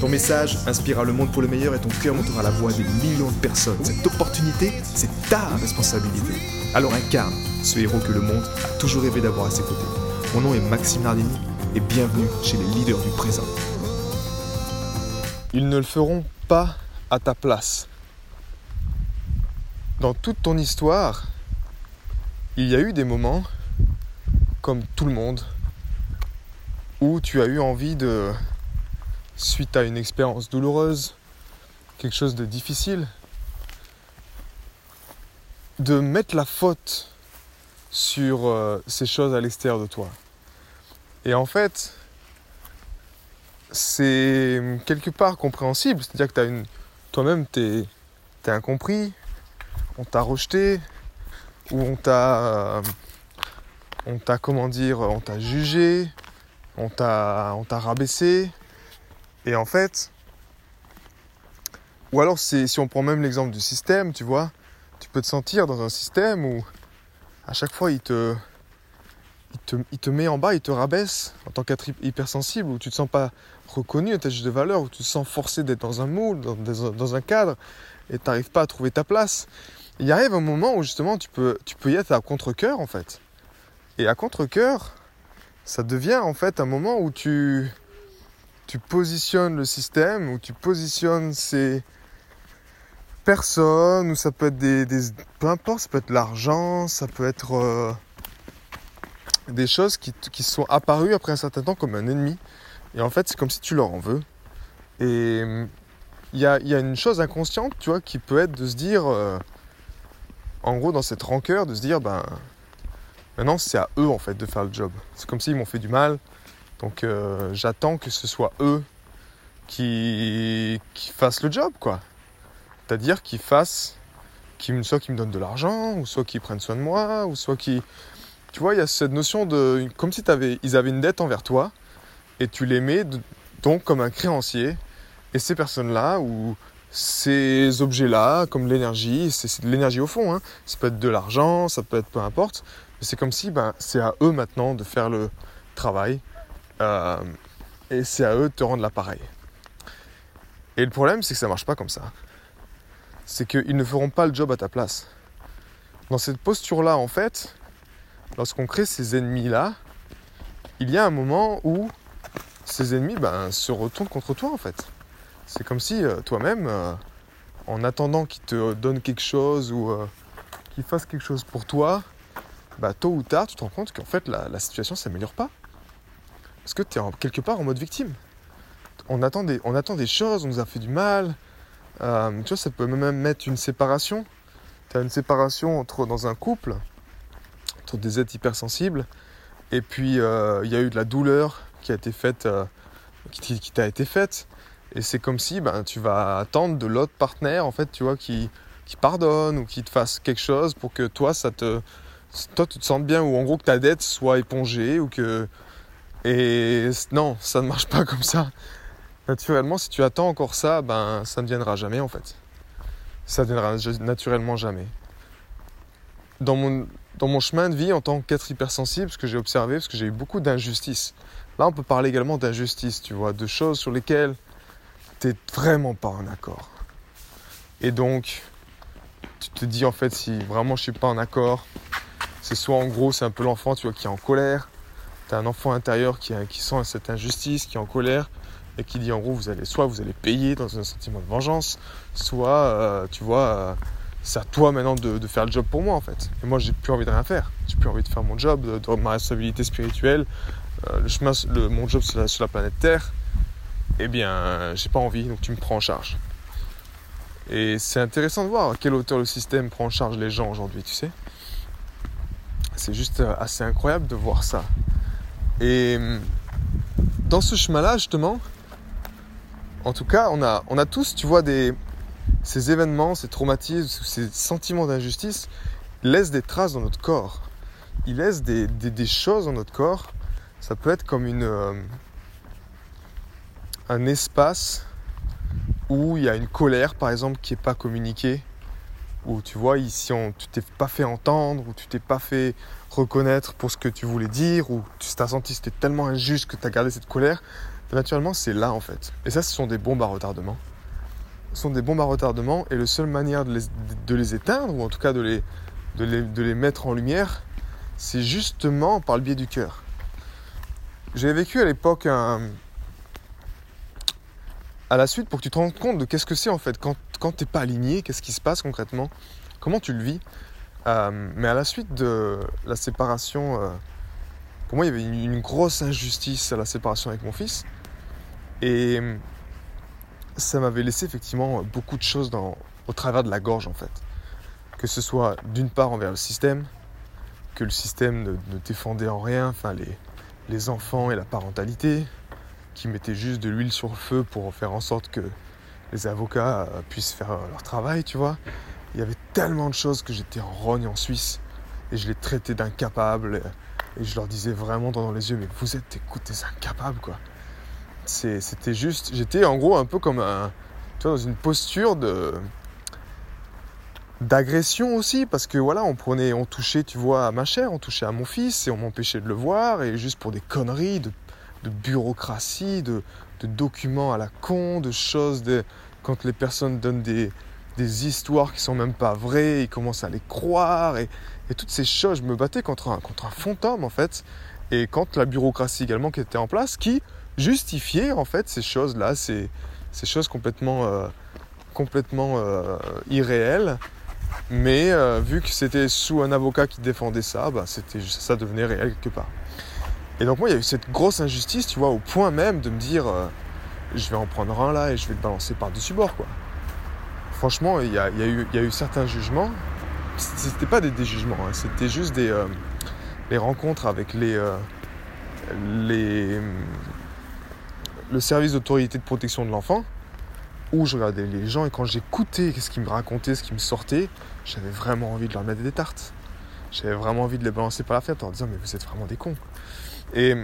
Ton message inspirera le monde pour le meilleur et ton cœur montera la voix des millions de personnes. Cette opportunité, c'est ta responsabilité. Alors incarne ce héros que le monde a toujours rêvé d'avoir à ses côtés. Mon nom est Maxime Nardini et bienvenue chez les leaders du présent. Ils ne le feront pas à ta place. Dans toute ton histoire, il y a eu des moments, comme tout le monde, où tu as eu envie de suite à une expérience douloureuse, quelque chose de difficile, de mettre la faute sur euh, ces choses à l'extérieur de toi. Et en fait, c'est quelque part compréhensible, c'est-à-dire que as une toi-même t'es es incompris, on t'a rejeté ou on t'a on t'a comment dire, on t'a jugé, on t'a on t'a rabaissé, et en fait, ou alors si on prend même l'exemple du système, tu vois, tu peux te sentir dans un système où à chaque fois il te, il te, met en bas, il te rabaisse en tant qu'être hypersensible, où tu ne te sens pas reconnu à ta juste de valeur, où tu te sens forcé d'être dans un moule, dans, un cadre, et tu n'arrives pas à trouver ta place. Il arrive un moment où justement tu peux, tu peux y être à contre-coeur en fait. Et à contre-coeur, ça devient en fait un moment où tu, tu positionnes le système, ou tu positionnes ces personnes, ou ça peut être des, peu importe, ça peut être l'argent, ça peut être euh, des choses qui, qui, sont apparues après un certain temps comme un ennemi. Et en fait, c'est comme si tu leur en veux. Et il y a, y a, une chose inconsciente, tu vois, qui peut être de se dire, euh, en gros, dans cette rancœur, de se dire, ben, maintenant c'est à eux en fait de faire le job. C'est comme s'ils m'ont fait du mal, donc euh, j'attends que ce soit eux qui, qui fassent le job, quoi. C'est-à-dire qu'ils fassent, soit qu'ils me donnent de l'argent, ou soit qu'ils prennent soin de moi, ou soit qu'ils... Tu vois, il y a cette notion de... Comme si avais, ils avaient une dette envers toi, et tu les mets donc comme un créancier. Et ces personnes-là, ou ces objets-là, comme l'énergie, c'est de l'énergie au fond, hein. ça peut être de l'argent, ça peut être peu importe, mais c'est comme si ben, c'est à eux maintenant de faire le travail euh, et c'est à eux de te rendre l'appareil. Et le problème, c'est que ça marche pas comme ça. C'est qu'ils ne feront pas le job à ta place. Dans cette posture-là, en fait, lorsqu'on crée ces ennemis-là, il y a un moment où ces ennemis ben, se retournent contre toi, en fait. C'est comme si euh, toi-même, euh, en attendant qu'ils te donnent quelque chose ou qu'ils fassent quelque chose pour toi, bah, tôt ou tard, tu te rends compte qu'en fait, la, la situation ne s'améliore pas. Parce que tu es quelque part en mode victime. On attend des, choses, on nous a fait du mal. Euh, tu vois, ça peut même mettre une séparation. Tu as une séparation entre, dans un couple, entre des êtres hypersensibles, et puis euh, il y a eu de la douleur qui a été faite, euh, qui, t'a été faite. Et c'est comme si ben, tu vas attendre de l'autre partenaire, en fait, tu vois, qui, qui pardonne ou qui te fasse quelque chose pour que toi, ça te, toi, tu te sentes bien, ou en gros que ta dette soit épongée, ou que et non, ça ne marche pas comme ça. Naturellement, si tu attends encore ça, ben ça ne viendra jamais en fait. Ça ne viendra naturellement jamais. Dans mon, dans mon chemin de vie en tant qu'être hypersensible, ce que j'ai observé, parce que j'ai eu beaucoup d'injustices. Là, on peut parler également d'injustice, tu vois, de choses sur lesquelles tu n'es vraiment pas en accord. Et donc, tu te dis en fait, si vraiment je suis pas en accord, c'est soit en gros, c'est un peu l'enfant, tu vois, qui est en colère, tu as un enfant intérieur qui, qui sent cette injustice, qui est en colère et qui dit en gros vous allez soit vous allez payer dans un sentiment de vengeance, soit euh, tu vois euh, c'est à toi maintenant de, faire le job pour moi en fait. Et moi j'ai plus envie de rien faire, j'ai plus envie de faire mon job, de, ma responsabilité spirituelle, euh, le chemin, le, mon job sur la, planète Terre. Eh bien j'ai pas envie donc tu me prends en charge. Et c'est intéressant de voir à quelle hauteur le système prend en charge les gens aujourd'hui, tu sais. C'est juste assez incroyable de voir ça. Et dans ce chemin-là, justement, en tout cas, on a, on a tous, tu vois, des, ces événements, ces traumatismes, ces sentiments d'injustice laissent des traces dans notre corps. Ils laissent des, choses dans notre corps. Ça peut être comme une, euh, un espace où il y a une colère, par exemple, qui n'est pas communiquée. Où tu vois, ici, on, tu t'es pas fait entendre, ou tu t'es pas fait reconnaître pour ce que tu voulais dire, ou tu t'es senti c'était tellement injuste que tu as gardé cette colère. Naturellement, c'est là en fait. Et ça, ce sont des bombes à retardement sont des bombes à retardement et la seule manière de les, éteindre, ou en tout cas de les, de les, mettre en lumière, c'est justement par le biais du cœur. J'ai vécu à l'époque un... à la suite pour que tu te rendes compte de qu'est-ce que c'est en fait quand, quand tu n'es pas aligné, qu'est-ce qui se passe concrètement, comment tu le vis? Euh, mais à la suite de la séparation, euh, pour moi il y avait une, une, grosse injustice à la séparation avec mon fils. Et ça m'avait laissé effectivement beaucoup de choses dans, au travers de la gorge en fait. Que ce soit d'une part envers le système, que le système ne, défendait en rien, enfin les, les enfants et la parentalité, qui mettaient juste de l'huile sur le feu pour faire en sorte que les avocats euh, puissent faire euh, leur travail, tu vois. Il y avait tellement de choses que j'étais en rogne en Suisse et je les traitais d'incapables et je leur disais vraiment dans les yeux mais vous êtes écoutez incapables quoi c'était juste. J'étais en gros un peu comme un. Tu vois, dans une posture de. d'agression aussi, parce que voilà, on prenait, on touchait, tu vois, à ma chair, on touchait à mon fils et on m'empêchait de le voir, et juste pour des conneries de bureaucratie, de, de, documents à la con, de choses. De, quand les personnes donnent des, des histoires qui sont même pas vraies, ils commencent à les croire, et, toutes ces choses, je me battais contre un, contre un fantôme en fait, et quand la bureaucratie également qui était en place, qui justifier en fait ces choses-là, ces, ces, choses complètement, euh, complètement euh, irréelles. Mais euh, vu que c'était sous un avocat qui défendait ça, bah, ça devenait réel quelque part. Et donc moi, il y a eu cette grosse injustice, tu vois, au point même de me dire, je vais en prendre un là et je vais le balancer par-dessus bord, quoi. Franchement, il y a, y, a eu, y a, eu, certains jugements. C'était pas des, des jugements, hein, c'était juste des les rencontres avec les, les le service d'autorité de protection de l'enfant, où je regardais les gens et quand j'écoutais ce qu'ils me racontaient, ce qui me sortait, j'avais vraiment envie de leur mettre des tartes. J'avais vraiment envie de les balancer par la fenêtre en disant mais vous êtes vraiment des cons. Et,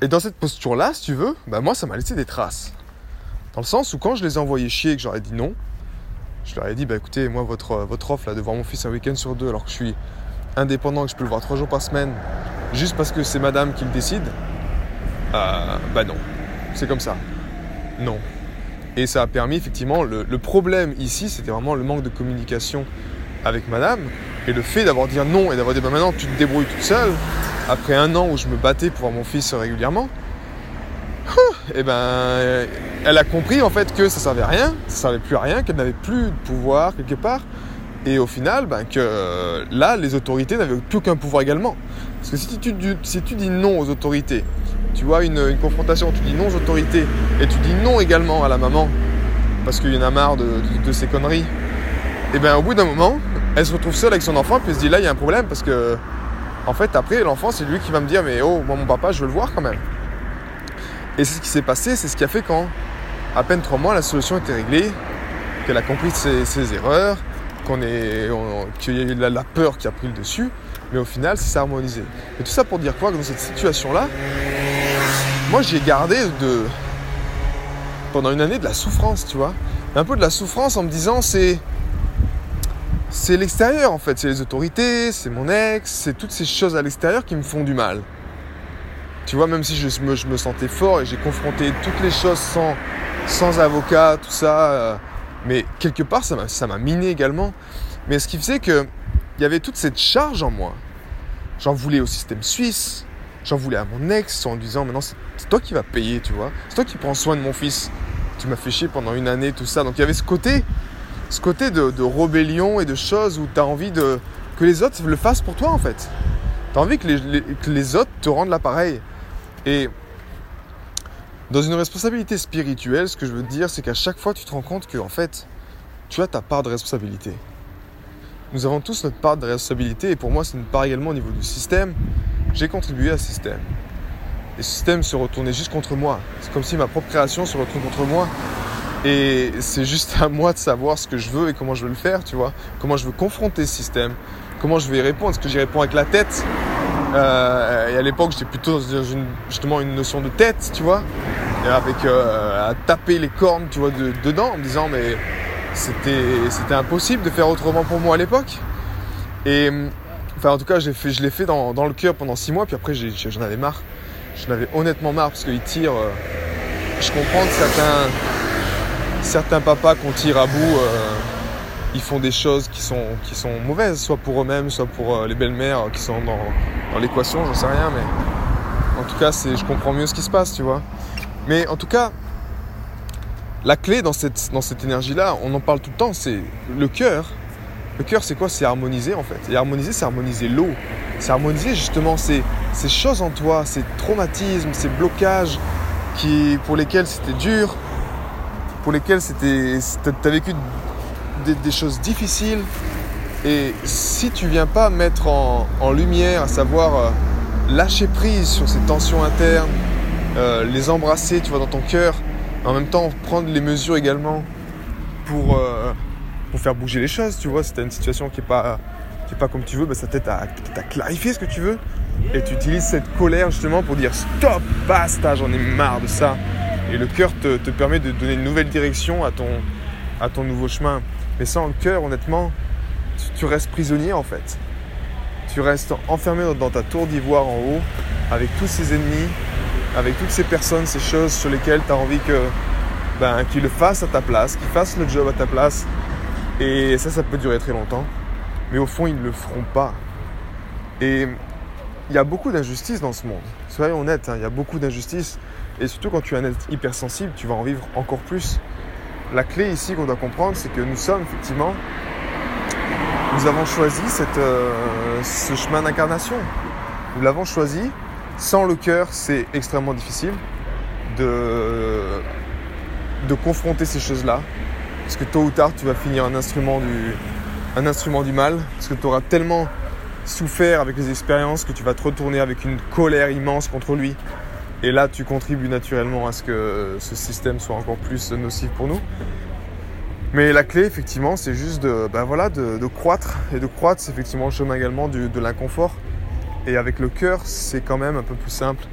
et dans cette posture-là, si tu veux, bah moi ça m'a laissé des traces. Dans le sens où quand je les ai envoyés chier et que j'aurais dit non, je leur ai dit bah écoutez, moi votre, votre offre là de voir mon fils un week-end sur deux alors que je suis indépendant, que je peux le voir trois jours par semaine, juste parce que c'est madame qui le décide, euh, bah non, c'est comme ça. Non. Et ça a permis effectivement, le, problème ici, c'était vraiment le manque de communication avec madame. Et le fait d'avoir dit non et d'avoir dit bah maintenant tu te débrouilles toute seule, après un an où je me battais pour voir mon fils régulièrement, et eh ben elle a compris en fait que ça servait à rien, ça servait plus à rien, qu'elle n'avait plus de pouvoir quelque part. Et au final, ben, que là, les autorités n'avaient plus aucun pouvoir également. Parce que si tu, si tu dis non aux autorités, tu vois une, confrontation, tu dis non aux autorités et tu dis non également à la maman parce qu'il y en a marre de, ces conneries, et bien au bout d'un moment, elle se retrouve seule avec son enfant puis elle se dit là il y a un problème parce que en fait après l'enfant c'est lui qui va me dire mais oh moi mon papa je veux le voir quand même. Et c'est ce qui s'est passé, c'est ce qui a fait quand à peine trois mois la solution était réglée, qu'elle a compris ses, erreurs, qu'on est, qu'il y a eu la, peur qui a pris le dessus, mais au final c'est harmonisé. Et tout ça pour dire quoi que dans cette situation là, moi j'ai gardé de pendant une année de la souffrance, tu vois. Un peu de la souffrance en me disant c'est c'est l'extérieur en fait, c'est les autorités, c'est mon ex, c'est toutes ces choses à l'extérieur qui me font du mal. Tu vois, même si je me, sentais fort et j'ai confronté toutes les choses sans, avocat, tout ça, euh, mais quelque part ça m'a miné également. Mais ce qui faisait que il y avait toute cette charge en moi. J'en voulais au système suisse, j'en voulais à mon ex en disant maintenant c'est toi qui vas payer, tu vois. C'est toi qui prends soin de mon fils. Tu m'as fait chier pendant une année, tout ça. Donc il y avait ce côté, ce côté de, rébellion et de choses où tu as envie de, que les autres le fassent pour toi en fait. Tu as envie que les, autres te rendent l'appareil. Et dans une responsabilité spirituelle, ce que je veux dire, c'est qu'à chaque fois, tu te rends compte que en fait, tu as ta part de responsabilité. Nous avons tous notre part de responsabilité, et pour moi, c'est une part également au niveau du système j'ai contribué à ce système. Et ce système se retournait juste contre moi. C'est comme si ma propre création se retournait contre moi. Et c'est juste à moi de savoir ce que je veux et comment je veux le faire, tu vois. Comment je veux confronter ce système, comment je vais y répondre. Est-ce que j'y réponds avec la tête euh, Et à l'époque, j'étais plutôt dans une, justement une notion de tête, tu vois. Et avec euh, à taper les cornes, tu vois, de, dedans, en me disant, mais c'était, c'était impossible de faire autrement pour moi à l'époque. Et enfin, en tout cas, fait, je l'ai fait dans, dans, le cœur pendant six mois, puis après, j'en avais marre. J'en avais honnêtement marre parce qu'ils tirent. Euh, je comprends que certains certains papas qu'on tire à bout, euh, ils font des choses qui sont, qui sont mauvaises, soit pour eux-mêmes, soit pour euh, les belles-mères qui sont dans, dans l'équation, j'en sais rien, mais en tout cas, c'est, je comprends mieux ce qui se passe, tu vois. Mais en tout cas, la clé dans cette, dans cette énergie-là, on en parle tout le temps, c'est le cœur. Le cœur, c'est quoi? C'est harmoniser en fait. Et harmoniser, c'est harmoniser l'eau. C'est harmoniser justement ces, ces choses en toi, ces traumatismes, ces blocages qui, pour lesquels c'était dur, pour lesquels c'était, tu as vécu des, choses difficiles. Et si tu viens pas mettre en, lumière, à savoir euh, lâcher prise sur ces tensions internes, euh, les embrasser, tu vois, dans ton cœur, en même temps prendre les mesures également pour, euh, pour faire bouger les choses, tu vois, si tu as une situation qui n'est pas, est pas comme tu veux, bah, ça t'aide à, à clarifier ce que tu veux. Et tu utilises cette colère justement pour dire stop, basta, j'en ai marre de ça. Et le cœur te, permet de donner une nouvelle direction à ton, à ton nouveau chemin. Mais sans le cœur, honnêtement, tu, restes prisonnier en fait. Tu restes enfermé dans, ta tour d'ivoire en haut, avec tous ces ennemis, avec toutes ces personnes, ces choses sur lesquelles tu as envie que, ben, qu'ils le fassent à ta place, qu'ils fassent le job à ta place. Et ça, ça peut durer très longtemps. Mais au fond, ils ne le feront pas. Et il y a beaucoup d'injustices dans ce monde. Soyons honnêtes, hein, il y a beaucoup d'injustices. Et surtout quand tu es un être hypersensible, tu vas en vivre encore plus. La clé ici qu'on doit comprendre, c'est que nous sommes effectivement, nous avons choisi euh, ce chemin d'incarnation. Nous l'avons choisi. Sans le cœur, c'est extrêmement difficile de, de confronter ces choses-là. Parce que tôt ou tard, tu vas finir un instrument du, un instrument du mal. Parce que tu auras tellement souffert avec les expériences que tu vas te retourner avec une colère immense contre lui. Et là, tu contribues naturellement à ce que ce système soit encore plus nocif pour nous. Mais la clé, effectivement, c'est juste de, ben voilà, de, croître. Et de croître, c'est effectivement le chemin également de l'inconfort. Et avec le cœur, c'est quand même un peu plus simple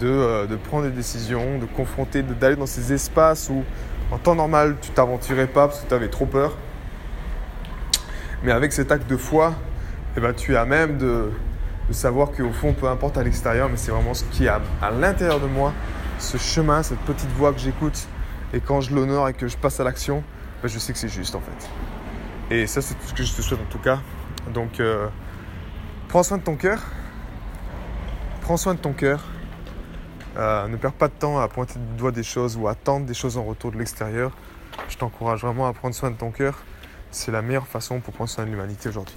de, euh, de prendre des décisions, de confronter, d'aller dans ces espaces où, en temps normal, tu t'aventurais pas parce que tu avais trop peur. Mais avec cet acte de foi, eh ben, tu es à même de, de savoir qu'au fond, peu importe à l'extérieur, mais c'est vraiment ce qui est à, l'intérieur de moi, ce chemin, cette petite voix que j'écoute. Et quand je l'honore et que je passe à l'action, ben, je sais que c'est juste en fait. Et ça, c'est tout ce que je te souhaite en tout cas. Donc, euh, prends soin de ton cœur. Prends soin de ton cœur. Euh, ne perds pas de temps à pointer du doigt des choses ou à attendre des choses en retour de l'extérieur. Je t'encourage vraiment à prendre soin de ton cœur. C'est la meilleure façon pour prendre soin de l'humanité aujourd'hui.